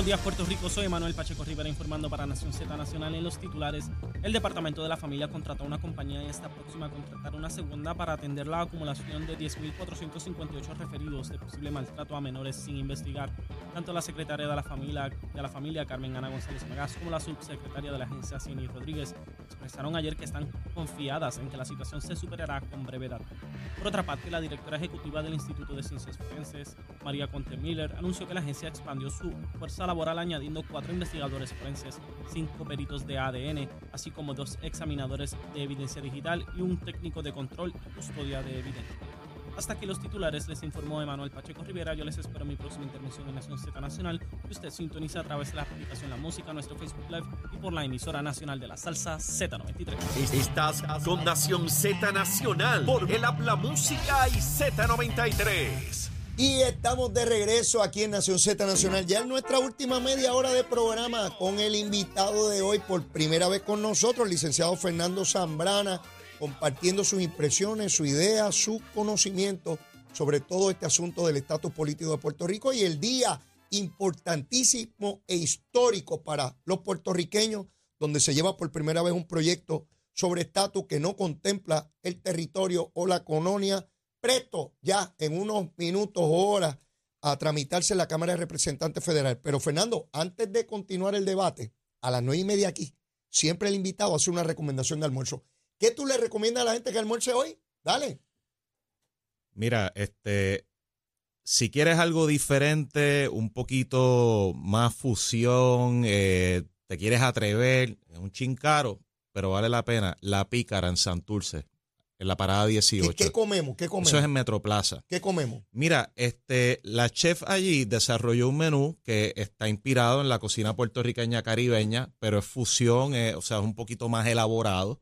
buenos días Puerto Rico, soy Manuel Pacheco Rivera informando para Nación Z Nacional en los titulares. El Departamento de la Familia contrató una compañía y está próxima a contratar una segunda para atender la acumulación de 10.458 referidos de posible maltrato a menores sin investigar. Tanto la secretaria de la familia, de la familia Carmen Ana González Magas como la subsecretaria de la agencia Cini Rodríguez expresaron ayer que están confiadas en que la situación se superará con brevedad. Por otra parte, la directora ejecutiva del Instituto de Ciencias Forenses, María Conte Miller, anunció que la agencia expandió su fuerza laboral añadiendo cuatro investigadores forenses, cinco peritos de ADN, así como dos examinadores de evidencia digital y un técnico de control y custodia de evidencia. Hasta aquí los titulares, les informó Emanuel Pacheco Rivera. Yo les espero mi próxima intervención en Nación Z Nacional, que usted sintoniza a través de la aplicación La Música, nuestro Facebook Live y por la emisora nacional de la salsa Z93. Estás con Nación Z Nacional por el Habla Música y Z93. Y estamos de regreso aquí en Nación Z Nacional, ya en nuestra última media hora de programa con el invitado de hoy por primera vez con nosotros, el licenciado Fernando Zambrana, compartiendo sus impresiones, su idea, su conocimiento sobre todo este asunto del estatus político de Puerto Rico y el día importantísimo e histórico para los puertorriqueños, donde se lleva por primera vez un proyecto sobre estatus que no contempla el territorio o la colonia presto ya en unos minutos o horas a tramitarse en la Cámara de Representantes Federal. Pero Fernando, antes de continuar el debate, a las nueve y media aquí, siempre el invitado hace una recomendación de almuerzo. ¿Qué tú le recomiendas a la gente que almuerce hoy? Dale. Mira, este, si quieres algo diferente, un poquito más fusión, eh, te quieres atrever, es un chin caro, pero vale la pena. La pícara en Santurce en la parada 18. ¿Qué, comemos? ¿Qué comemos? Eso es en Metroplaza. ¿Qué comemos? Mira, este, la chef allí desarrolló un menú que está inspirado en la cocina puertorriqueña caribeña, pero es fusión, eh, o sea, es un poquito más elaborado.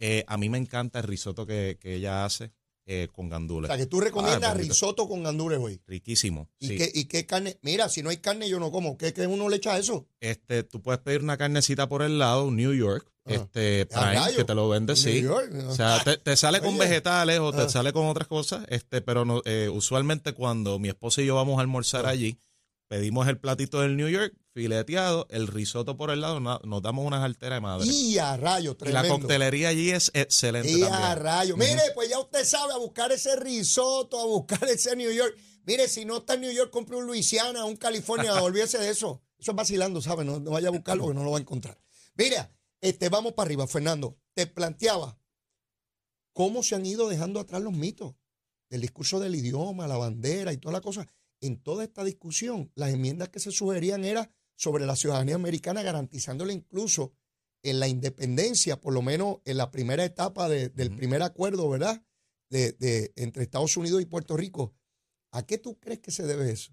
Eh, a mí me encanta el risotto que, que ella hace eh, con gandules. O sea, que tú recomiendas ah, risotto con gandules hoy. Riquísimo. ¿Y, qué, ¿Y qué carne? Mira, si no hay carne, yo no como. ¿Qué, qué uno le echa a eso? Este, tú puedes pedir una carnecita por el lado, New York, este Prime, que te lo vende, sí. O sea, te, sale con vegetales o te ah. sale con otras cosas, este, pero no, eh, usualmente cuando mi esposa y yo vamos a almorzar ah. allí, pedimos el platito del New York fileteado, el risotto por el lado, nos damos unas alteras de madre. Y a rayo, tremendo. la coctelería allí es excelente y a rayo. Mire, pues ya usted sabe, a buscar ese risotto, a buscar ese New York. Mire, si no está en New York, compre un Luisiana, un California, olvídese de eso. Eso es vacilando, ¿sabe? No, no vaya a buscarlo porque no lo va a encontrar. Mira, este, vamos para arriba, Fernando. Te planteaba cómo se han ido dejando atrás los mitos del discurso del idioma, la bandera y toda la cosa. En toda esta discusión, las enmiendas que se sugerían eran sobre la ciudadanía americana, garantizándole incluso en la independencia, por lo menos en la primera etapa del primer acuerdo, ¿verdad? De, entre Estados Unidos y Puerto Rico. ¿A qué tú crees que se debe eso?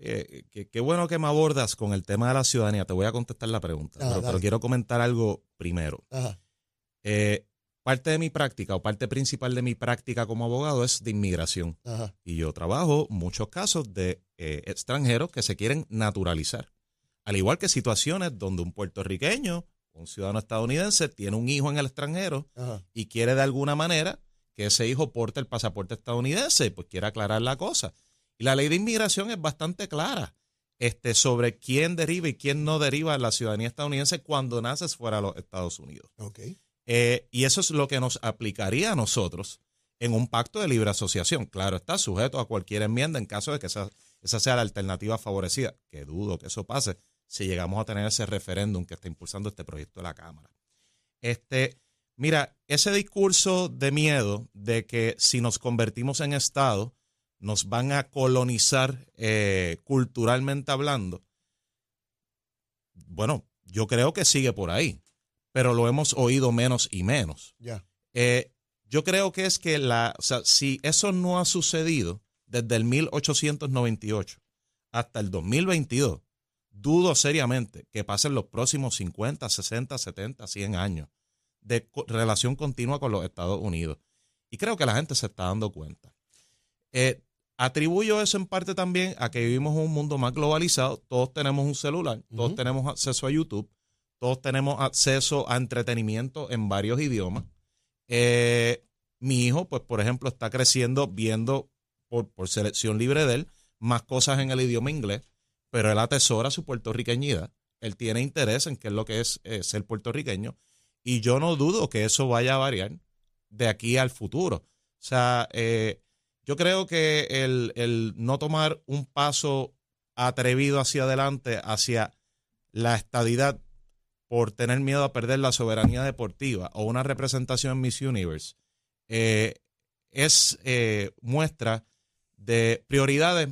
Eh, qué, bueno que me abordas con el tema de la ciudadanía. Te voy a contestar la pregunta, pero, quiero comentar algo primero. Eh, parte de mi práctica o parte principal de mi práctica como abogado es de inmigración. Y yo trabajo muchos casos de eh, extranjeros que se quieren naturalizar. Al igual que situaciones donde un puertorriqueño, un ciudadano estadounidense, tiene un hijo en el extranjero y quiere de alguna manera que ese hijo porte el pasaporte estadounidense, pues quiere aclarar la cosa. Y la ley de inmigración es bastante clara este, sobre quién deriva y quién no deriva la ciudadanía estadounidense cuando naces fuera de los Estados Unidos. Eh, y eso es lo que nos aplicaría a nosotros en un pacto de libre asociación. Claro, está sujeto a cualquier enmienda en caso de que esa, esa sea la alternativa favorecida, que dudo que eso pase si llegamos a tener ese referéndum que está impulsando este proyecto de la Cámara. Este, mira, ese discurso de miedo de que si nos convertimos en Estado, nos van a colonizar eh, culturalmente hablando, bueno, yo creo que sigue por ahí, pero lo hemos oído menos y menos. Eh, yo creo que es que la, o sea, si eso no ha sucedido desde el 1898 hasta el 2022, dudo seriamente que pasen los próximos 50, 60, 70, 100 años de relación continua con los Estados Unidos. Y creo que la gente se está dando cuenta. Eh, Atribuyo eso en parte también a que vivimos en un mundo más globalizado. Todos tenemos un celular, todos tenemos acceso a YouTube, todos tenemos acceso a entretenimiento en varios idiomas. Eh, mi hijo, pues, por ejemplo, está creciendo viendo por, por, selección libre de él más cosas en el idioma inglés. pero él atesora su puertorriqueñidad. Él tiene interés en qué es lo que es ser puertorriqueño. Y yo no dudo que eso vaya a variar de aquí al futuro. O sea, eh, yo creo que el, el, no tomar un paso atrevido hacia adelante, hacia la estadidad, por tener miedo a perder la soberanía deportiva o una representación en Miss Universe, eh, es eh, muestra de prioridades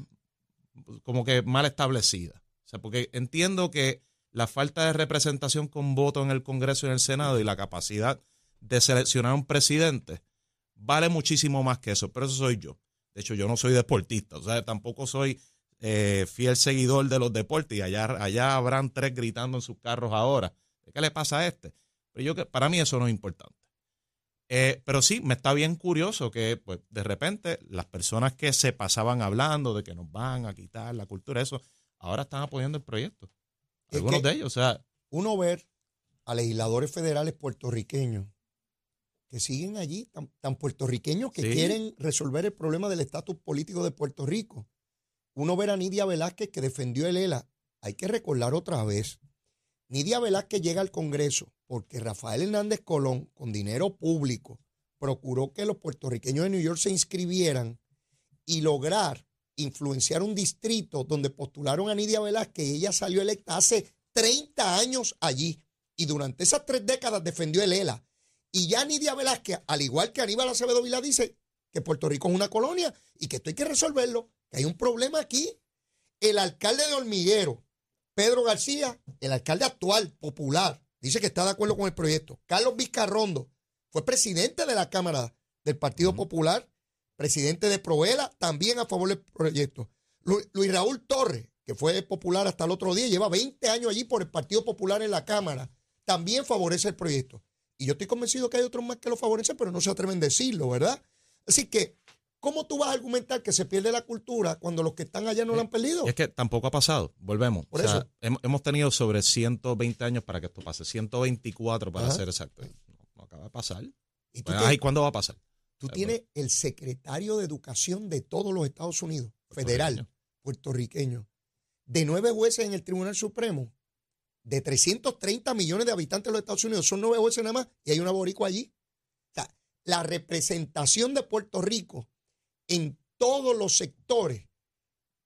como que mal establecidas. O sea, porque entiendo que la falta de representación con voto en el Congreso y en el Senado y la capacidad de seleccionar un presidente vale muchísimo más que eso, pero eso soy yo. De hecho, yo no soy deportista, o sea, tampoco soy eh, fiel seguidor de los deportes y allá, allá habrán tres gritando en sus carros ahora. ¿Qué le pasa a este? Pero yo para mí eso no es importante. Eh, pero sí, me está bien curioso que pues, de repente las personas que se pasaban hablando de que nos van a quitar la cultura, eso, ahora están apoyando el proyecto. Algunos de ellos, o sea. Uno ver a legisladores federales puertorriqueños que siguen allí, tan, puertorriqueños que quieren resolver el problema del estatus político de Puerto Rico. Uno ver a Nidia Velázquez que defendió el ELA. Hay que recordar otra vez. Nidia Velázquez llega al Congreso porque Rafael Hernández Colón, con dinero público, procuró que los puertorriqueños de New York se inscribieran y lograr influenciar un distrito donde postularon a Nidia Velázquez y ella salió electa hace 30 años allí. Y durante esas tres décadas defendió el ELA. Y ya Nidia Velázquez, al igual que Aníbal Acevedo Vila, dice que Puerto Rico es una colonia y que esto hay que resolverlo, que hay un problema aquí. El alcalde de Hormiguero, Pedro García, el alcalde actual, popular, dice que está de acuerdo con el proyecto. Carlos Vizcarrondo fue presidente de la Cámara del Partido Popular presidente de Proela, también a favor del proyecto. Luis Raúl Torres, que fue popular hasta el otro día, lleva 20 años allí por el Partido Popular en la Cámara, también favorece el proyecto. Y yo estoy convencido que hay otros más que lo favorecen, pero no se atreven a decirlo, ¿verdad? Así que, ¿cómo tú vas a argumentar que se pierde la cultura cuando los que están allá no la han perdido? Es que tampoco ha pasado, volvemos. Por eso. Hemos tenido sobre 120 años para que esto pase, 124 para ser exacto. No, acaba de pasar. ¿Y pues, ¿cuándo va a pasar? Tú tienes el secretario de Educación de todos los Estados Unidos, federal, puertorriqueño, de nueve jueces en el Tribunal Supremo, de 330 millones de habitantes de los Estados Unidos, son nueve jueces nada más, y hay una boricua allí. O sea, la representación de Puerto Rico en todos los sectores,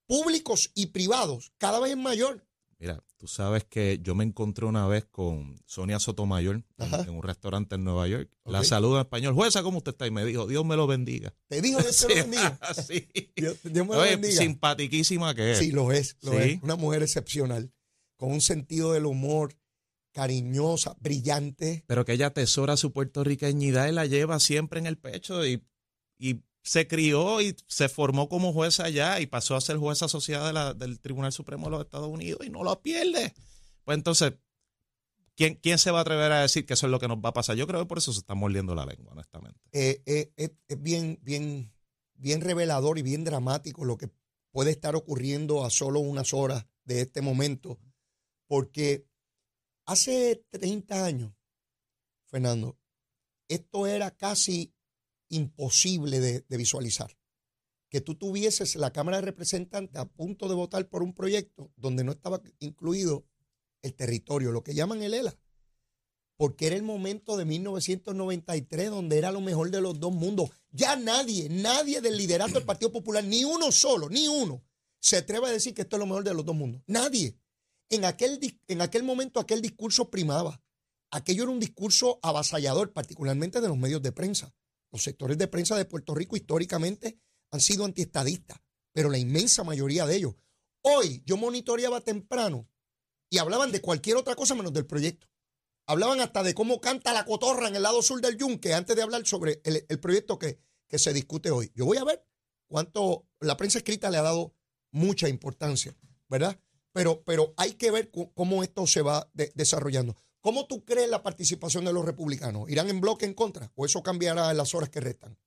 públicos y privados, cada vez es mayor. Mira, tú sabes que yo me encontré una vez con Sonia Sotomayor en, un restaurante en Nueva York. La saludo en español. Jueza, ¿cómo usted está? Y me dijo, Dios me lo bendiga. ¿Te dijo Dios te lo bendiga? sí. Dios, me lo bendiga. Simpatiquísima que es. Sí, lo es, lo es. Una mujer excepcional, con un sentido del humor cariñosa, brillante. Pero que ella atesora su puertorriqueñidad y la lleva siempre en el pecho y, y se crió y se formó como jueza allá y pasó a ser jueza asociada del Tribunal Supremo de los Estados Unidos y no lo pierde. Pues entonces, ¿quién, ¿quién se va a atrever a decir que eso es lo que nos va a pasar? Yo creo que por eso se está mordiendo la lengua, honestamente. Eh, eh, es bien, bien, bien revelador y bien dramático lo que puede estar ocurriendo a solo unas horas de este momento, porque hace 30 años, Fernando, esto era casi imposible de, visualizar. Que tú tuvieses la Cámara de Representantes a punto de votar por un proyecto donde no estaba incluido el territorio, lo que llaman el ELA. Porque era el momento de 1993 donde era lo mejor de los dos mundos. Ya nadie, nadie del liderato del Partido Popular, ni uno solo, ni uno, se atreve a decir que esto es lo mejor de los dos mundos. Nadie. En aquel, en aquel momento aquel discurso primaba. Aquello era un discurso avasallador, particularmente de los medios de prensa. Los sectores de prensa de Puerto Rico históricamente han sido antiestadistas, pero la inmensa mayoría de ellos. Hoy yo monitoreaba temprano y hablaban de cualquier otra cosa menos del proyecto. Hablaban hasta de cómo canta la cotorra en el lado sur del yunque antes de hablar sobre el, proyecto que, que, se discute hoy. Yo voy a ver cuánto la prensa escrita le ha dado mucha importancia, ¿verdad? Pero, pero hay que ver cómo esto se va desarrollando. ¿Cómo tú crees la participación de los republicanos? ¿Irán en bloque en contra o eso cambiará en las horas que restan?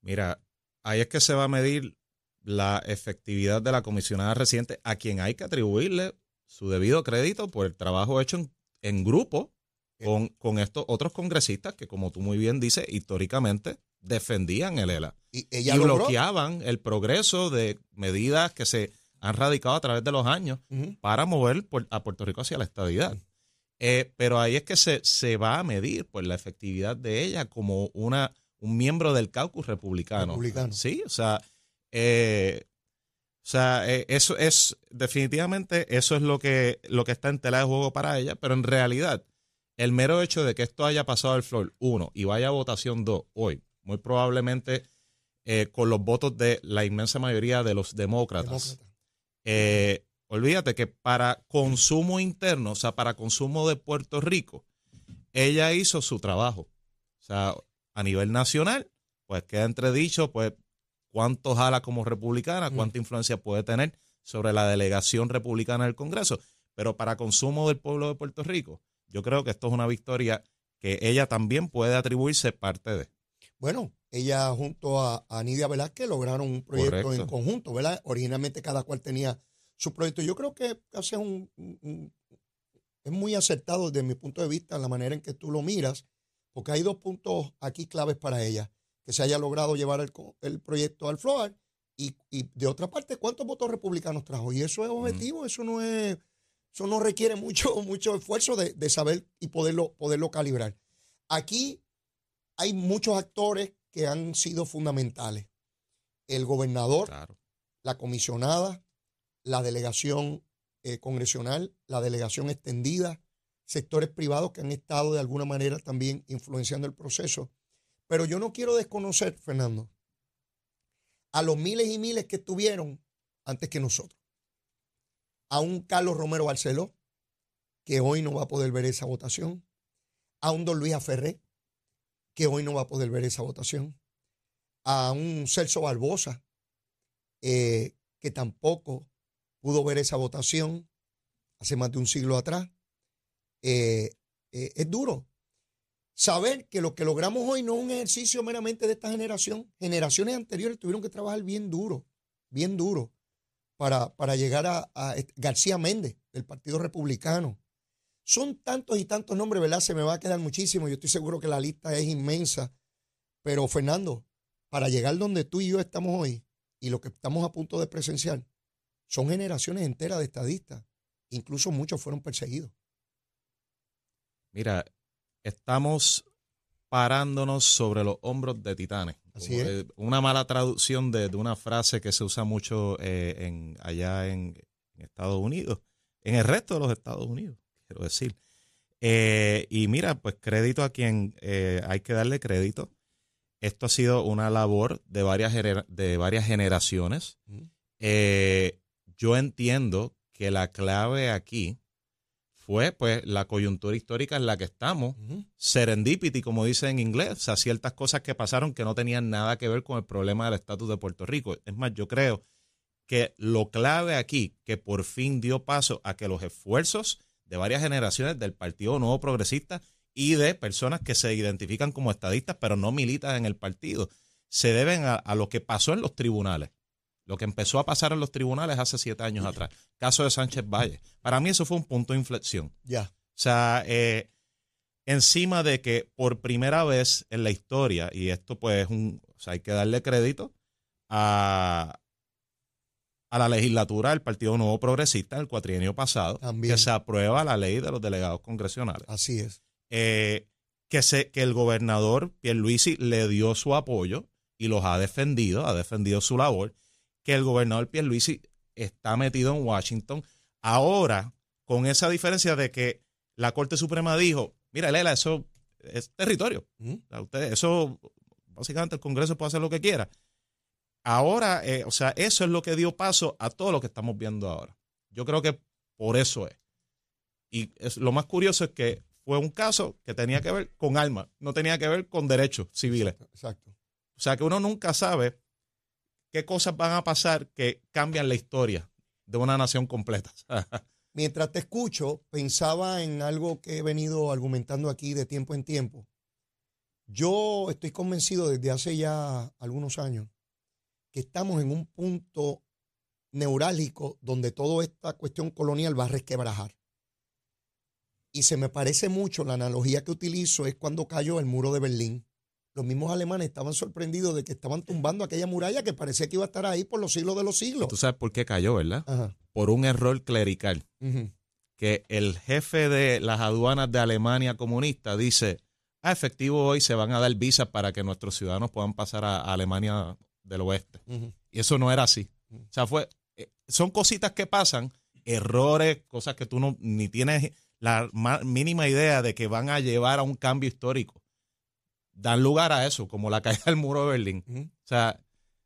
Mira, ahí es que se va a medir la efectividad de la comisionada reciente, a quien hay que atribuirle su debido crédito por el trabajo hecho en, grupo con, con, estos otros congresistas que, como tú muy bien dices, históricamente defendían el ELA y, bloqueaban el progreso de medidas que se han radicado a través de los años para mover a Puerto Rico hacia la estadidad. Eh, pero ahí es que se, se va a medir pues, la efectividad de ella como una, un miembro del caucus republicano. republicano. Sí, o sea, eh, o sea, eh, eso es definitivamente eso es lo que, lo que está en tela de juego para ella, pero en realidad el mero hecho de que esto haya pasado al flor, uno, y vaya a votación dos hoy, muy probablemente con los votos de la inmensa mayoría de los demócratas, eh, olvídate que para consumo interno, o sea, para consumo de Puerto Rico, ella hizo su trabajo. O sea, a nivel nacional, pues queda entredicho, pues, cuánto jala como republicana, mm. cuánta influencia puede tener sobre la delegación republicana del Congreso. Pero para consumo del pueblo de Puerto Rico, yo creo que esto es una victoria que ella también puede atribuirse parte de. Bueno, ella junto a, a Nidia Velázquez lograron un proyecto en conjunto, ¿verdad? Originalmente cada cual tenía su proyecto. Yo creo que hace un, es muy acertado desde mi punto de vista la manera en que tú lo miras, porque hay dos puntos aquí claves para ella. Que se haya logrado llevar el, proyecto al floor y, de otra parte, ¿cuántos votos republicanos trajo? Y eso es objetivo, eso no es, eso no requiere mucho, mucho esfuerzo de, saber y poderlo, poderlo calibrar. Aquí hay muchos actores que han sido fundamentales. El gobernador, la comisionada, la delegación eh, congresional, la delegación extendida, sectores privados que han estado de alguna manera también influenciando el proceso. Pero yo no quiero desconocer, Fernando, a los miles y miles que estuvieron antes que nosotros. A un Carlos Romero Barceló, que hoy no va a poder ver esa votación. A un Don Luis Aferré, que hoy no va a poder ver esa votación. A un Celso Barbosa, eh, que tampoco pudo ver esa votación hace más de un siglo atrás. Eh, eh, es duro saber que lo que logramos hoy no es un ejercicio meramente de esta generación. Generaciones anteriores tuvieron que trabajar bien duro, bien duro, para, para llegar a, García Méndez, del Partido Republicano. Son tantos y tantos nombres, ¿verdad? Se me va a quedar muchísimo. Yo estoy seguro que la lista es inmensa. Pero, Fernando, para llegar donde tú y yo estamos hoy y lo que estamos a punto de presenciar, son generaciones enteras de estadistas. Incluso muchos fueron perseguidos. Mira, estamos parándonos sobre los hombros de titanes. Así es. Una mala traducción de, una frase que se usa mucho eh, en, allá en, Estados Unidos, en el resto de los Estados Unidos, quiero decir. Eh, y mira, pues crédito a quien eh, hay que darle crédito. Esto ha sido una labor de varias, de varias generaciones yo entiendo que la clave aquí fue pues la coyuntura histórica en la que estamos, serendipity, como dice en inglés, o sea, ciertas cosas que pasaron que no tenían nada que ver con el problema del estatus de Puerto Rico. Es más, yo creo que lo clave aquí, que por fin dio paso a que los esfuerzos de varias generaciones del Partido Nuevo Progresista y de personas que se identifican como estadistas pero no militan en el partido, se deben a lo que pasó en los tribunales lo que empezó a pasar en los tribunales hace siete años atrás. Caso de Sánchez Valle. Para mí eso fue un punto de inflexión. Ya. O sea, eh, encima de que por primera vez en la historia, y esto pues es un, o sea, hay que darle crédito a, a la legislatura del Partido Nuevo Progresista el cuatrienio pasado, que se aprueba la ley de los delegados congresionales. Así es. Eh, que, se, que el gobernador Pierluisi le dio su apoyo y los ha defendido, ha defendido su labor que el gobernador Pierluisi está metido en Washington. Ahora, con esa diferencia de que la Corte Suprema dijo, mira, Lela, eso es territorio. eso, básicamente el Congreso puede hacer lo que quiera. Ahora, eh, o sea, eso es lo que dio paso a todo lo que estamos viendo ahora. Yo creo que por eso es. Y es, lo más curioso es que fue un caso que tenía que ver con armas, no tenía que ver con derechos civiles. Exacto. O sea que uno nunca sabe qué cosas van a pasar que cambian la historia de una nación completa. Mientras te escucho, pensaba en algo que he venido argumentando aquí de tiempo en tiempo. Yo estoy convencido desde hace ya algunos años que estamos en un punto neurálgico donde toda esta cuestión colonial va a resquebrajar. Y se me parece mucho, la analogía que utilizo es cuando cayó el muro de Berlín. Los mismos alemanes estaban sorprendidos de que estaban tumbando aquella muralla que parecía que iba a estar ahí por los siglos de los siglos. Tú sabes por qué cayó, ¿verdad? Por un error clerical. Que el jefe de las aduanas de Alemania comunista dice, a ah, efectivo hoy se van a dar visas para que nuestros ciudadanos puedan pasar a, Alemania del oeste. Y eso no era así. O sea, fue, eh, son cositas que pasan, errores, cosas que tú no ni tienes la mínima idea de que van a llevar a un cambio histórico dan lugar a eso, como la caída del muro de Berlín. O sea,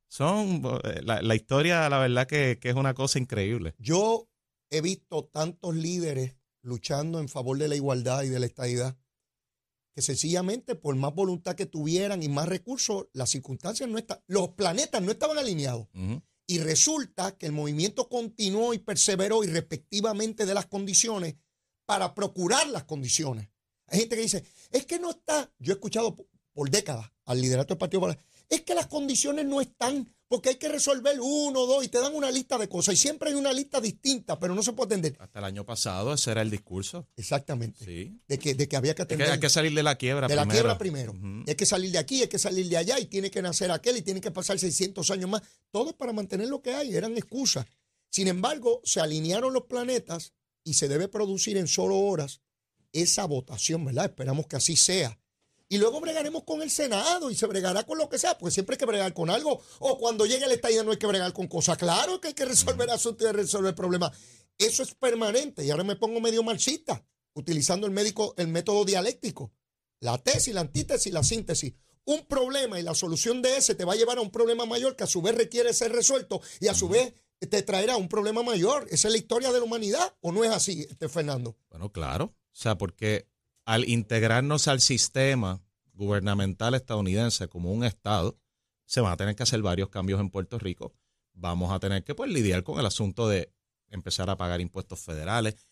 son eh, la, historia, la verdad que, es una cosa increíble. Yo he visto tantos líderes luchando en favor de la igualdad y de la estabilidad que sencillamente por más voluntad que tuvieran y más recursos, las circunstancias no están, los planetas no estaban alineados. Y resulta que el movimiento continuó y perseveró irrespectivamente de las condiciones para procurar las condiciones. Hay gente que dice, es que no está, yo he escuchado por décadas al liderato del Partido Popular, es que las condiciones no están, porque hay que resolver uno, dos, y te dan una lista de cosas, y siempre hay una lista distinta, pero no se puede atender. Hasta el año pasado ese era el discurso. Exactamente. Sí. De que, de que había que atender. hay que salir de la quiebra de primero. De la quiebra primero. Hay que salir de aquí, hay que salir de allá, y tiene que nacer aquel, y tiene que pasar 600 años más. Todo para mantener lo que hay, eran excusas. Sin embargo, se alinearon los planetas y se debe producir en solo horas esa votación, ¿verdad? Esperamos que así sea y luego bregaremos con el Senado y se bregará con lo que sea, porque siempre hay que bregar con algo. O cuando llegue el estallido no hay que bregar con cosas. Claro que hay que resolver asuntos y resolver problemas. Eso es permanente. Y ahora me pongo medio marxista, utilizando el, médico, el método dialéctico. La tesis, la antítesis, la síntesis. Un problema y la solución de ese te va a llevar a un problema mayor que a su vez requiere ser resuelto y a su vez te traerá un problema mayor. Esa es la historia de la humanidad, ¿o no es así, este Fernando? Bueno, claro. O sea, porque al integrarnos al sistema gubernamental estadounidense como un Estado, se van a tener que hacer varios cambios en Puerto Rico. Vamos a tener que pues, lidiar con el asunto de empezar a pagar impuestos federales,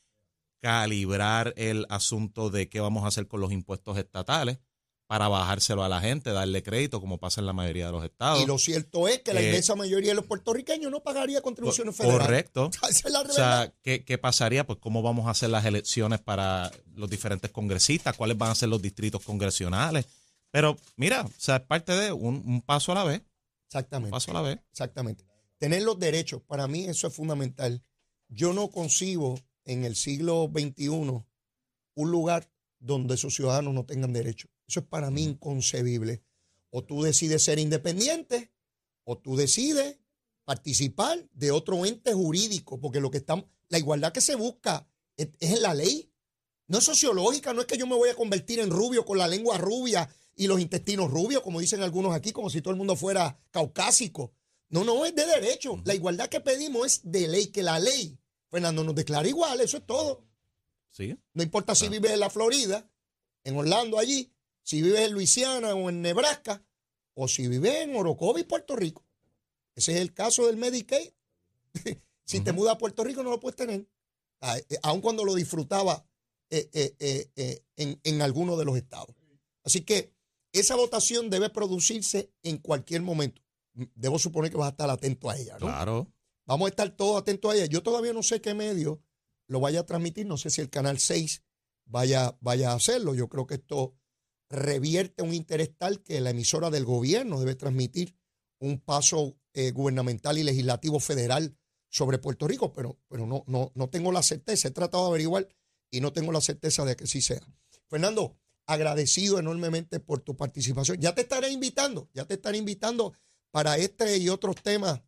calibrar el asunto de qué vamos a hacer con los impuestos estatales para bajárselo a la gente, darle crédito, como pasa en la mayoría de los estados. Y lo cierto es que la inmensa mayoría de los puertorriqueños no pagaría contribuciones federales. Correcto. o sea, ¿qué, pasaría? Pues cómo vamos a hacer las elecciones para los diferentes congresistas, cuáles van a ser los distritos congresionales. Pero mira, o sea, es parte de un, paso a la vez. Exactamente. Un paso a la vez. Exactamente. Tener los derechos, para mí eso es fundamental. Yo no concibo en el siglo XXI un lugar donde esos ciudadanos no tengan derechos. Eso es para mí inconcebible. O tú decides ser independiente o tú decides participar de otro ente jurídico, porque lo que estamos, la igualdad que se busca es, en la ley. No es sociológica, no es que yo me voy a convertir en rubio con la lengua rubia y los intestinos rubios, como dicen algunos aquí, como si todo el mundo fuera caucásico. No, no, es de derecho. La igualdad que pedimos es de ley, que la ley, Fernando, nos declara igual, eso es todo. Sí. No importa si vives en la Florida, en Orlando allí, si vives en Luisiana o en Nebraska, o si vives en Orocovi, Puerto Rico. Ese es el caso del Medicaid. si te mudas a Puerto Rico no lo puedes tener, ah, eh, aun cuando lo disfrutaba eh, eh, en, en alguno de los estados. Así que esa votación debe producirse en cualquier momento. Debo suponer que vas a estar atento a ella, ¿no? Claro. Vamos a estar todos atentos a ella. Yo todavía no sé qué medio lo vaya a transmitir, no sé si el Canal 6 vaya, vaya a hacerlo. Yo creo que esto revierte un interés tal que la emisora del gobierno debe transmitir un paso eh, gubernamental y legislativo federal sobre Puerto Rico, pero, pero no, no, no tengo la certeza. He tratado de averiguar y no tengo la certeza de que sí sea. Fernando, agradecido enormemente por tu participación. Ya te estaré invitando, ya te estaré invitando para este y otros temas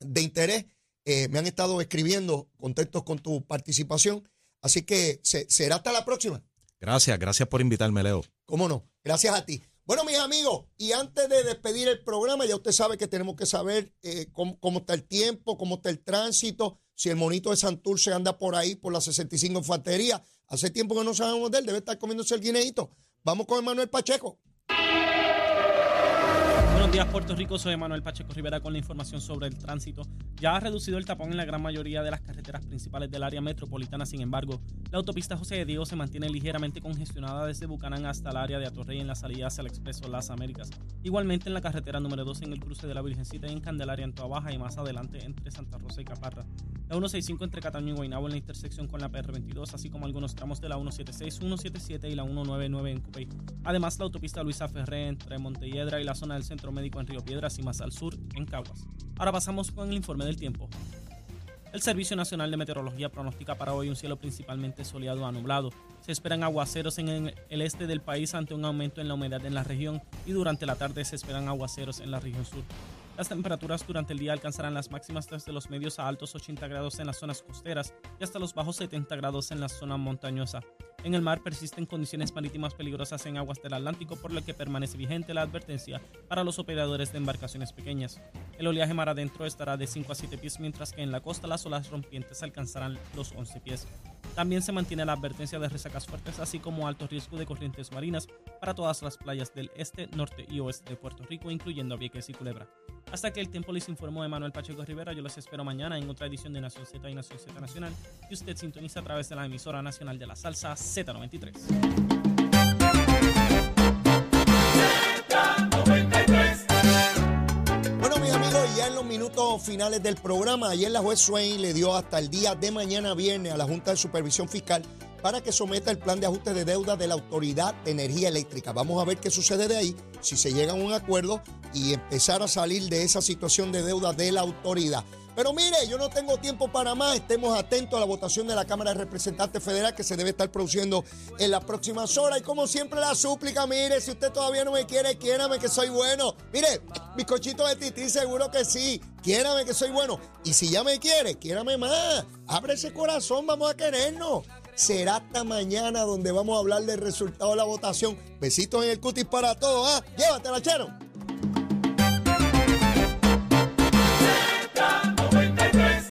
de interés. Eh, me han estado escribiendo, contentos con tu participación. Así que será hasta la próxima. Gracias, gracias por invitarme, Leo. ¿Cómo no? Gracias a ti. Bueno, mis amigos, y antes de despedir el programa, ya usted sabe que tenemos que saber eh, cómo, está el tiempo, cómo está el tránsito, si el monito de Santurce anda por ahí, por la 65 Infantería. Hace tiempo que no sabemos de él, debe estar comiéndose el guineito. Vamos con Manuel Pacheco días, Puerto Rico. Soy Manuel Pacheco Rivera con la información sobre el tránsito. Ya ha reducido el tapón en la gran mayoría de las carreteras principales del área metropolitana. Sin embargo, la autopista José de Diego se mantiene ligeramente congestionada desde Bucanán hasta el área de Atorrey en la salida hacia el Expreso Las Américas. Igualmente en la carretera número 2 en el cruce de la Virgencita y en Candelaria en Toa Baja y más adelante entre Santa Rosa y Caparra. La la 165 entre Cataño y Guaynabo en la intersección con la PR22, así como algunos tramos de la 176, 177 y la 199 en Cupey. Además, la autopista Luisa Ferré entre Montelledra y la zona del Centro Médico en Río Piedras y más al sur en Caguas. Ahora pasamos con el informe del tiempo. El Servicio Nacional de Meteorología pronostica para hoy un cielo principalmente soleado a nublado. Se esperan aguaceros en el este del país ante un aumento en la humedad en la región y durante la tarde se esperan aguaceros en la región sur. Las temperaturas durante el día alcanzarán las máximas desde los medios a altos 80 grados en las zonas costeras y hasta los bajos 70 grados en la zona montañosa. En el mar persisten condiciones marítimas peligrosas en aguas del Atlántico, por lo que permanece vigente la advertencia para los operadores de embarcaciones pequeñas. El oleaje mar adentro estará de 5 a 7 pies, mientras que en la costa las olas rompientes alcanzarán los 11 pies. También se mantiene la advertencia de resacas fuertes, así como alto riesgo de corrientes marinas para todas las playas del este, norte y oeste de Puerto Rico, incluyendo Vieques y Culebra. Hasta que el tiempo les informó Manuel Pacheco Rivera, yo les espero mañana en otra edición de Nación Z y Nación Z Nacional, y usted sintoniza a través de la emisora nacional de la salsa Z93. Minutos finales del programa, ayer la juez Swain le dio hasta el día de mañana viernes a la Junta de Supervisión Fiscal para que someta el plan de ajuste de deuda de la Autoridad de Energía Eléctrica. Vamos a ver qué sucede de ahí, si se llega a un acuerdo y empezar a salir de esa situación de deuda de la autoridad. Pero mire, yo no tengo tiempo para más. Estemos atentos a la votación de la Cámara de Representantes Federal que se debe estar produciendo en las próximas horas. Y como siempre, la súplica, mire, si usted todavía no me quiere, quiérame que soy bueno. Mire, mi cochito de tití, seguro que sí. Quiérame que soy bueno. Y si ya me quiere, quiérame más. Abre ese corazón, vamos a querernos. Será hasta mañana donde vamos a hablar del resultado de la votación. Besitos en el cutis para todos. ¿ah? Llévatela, chero.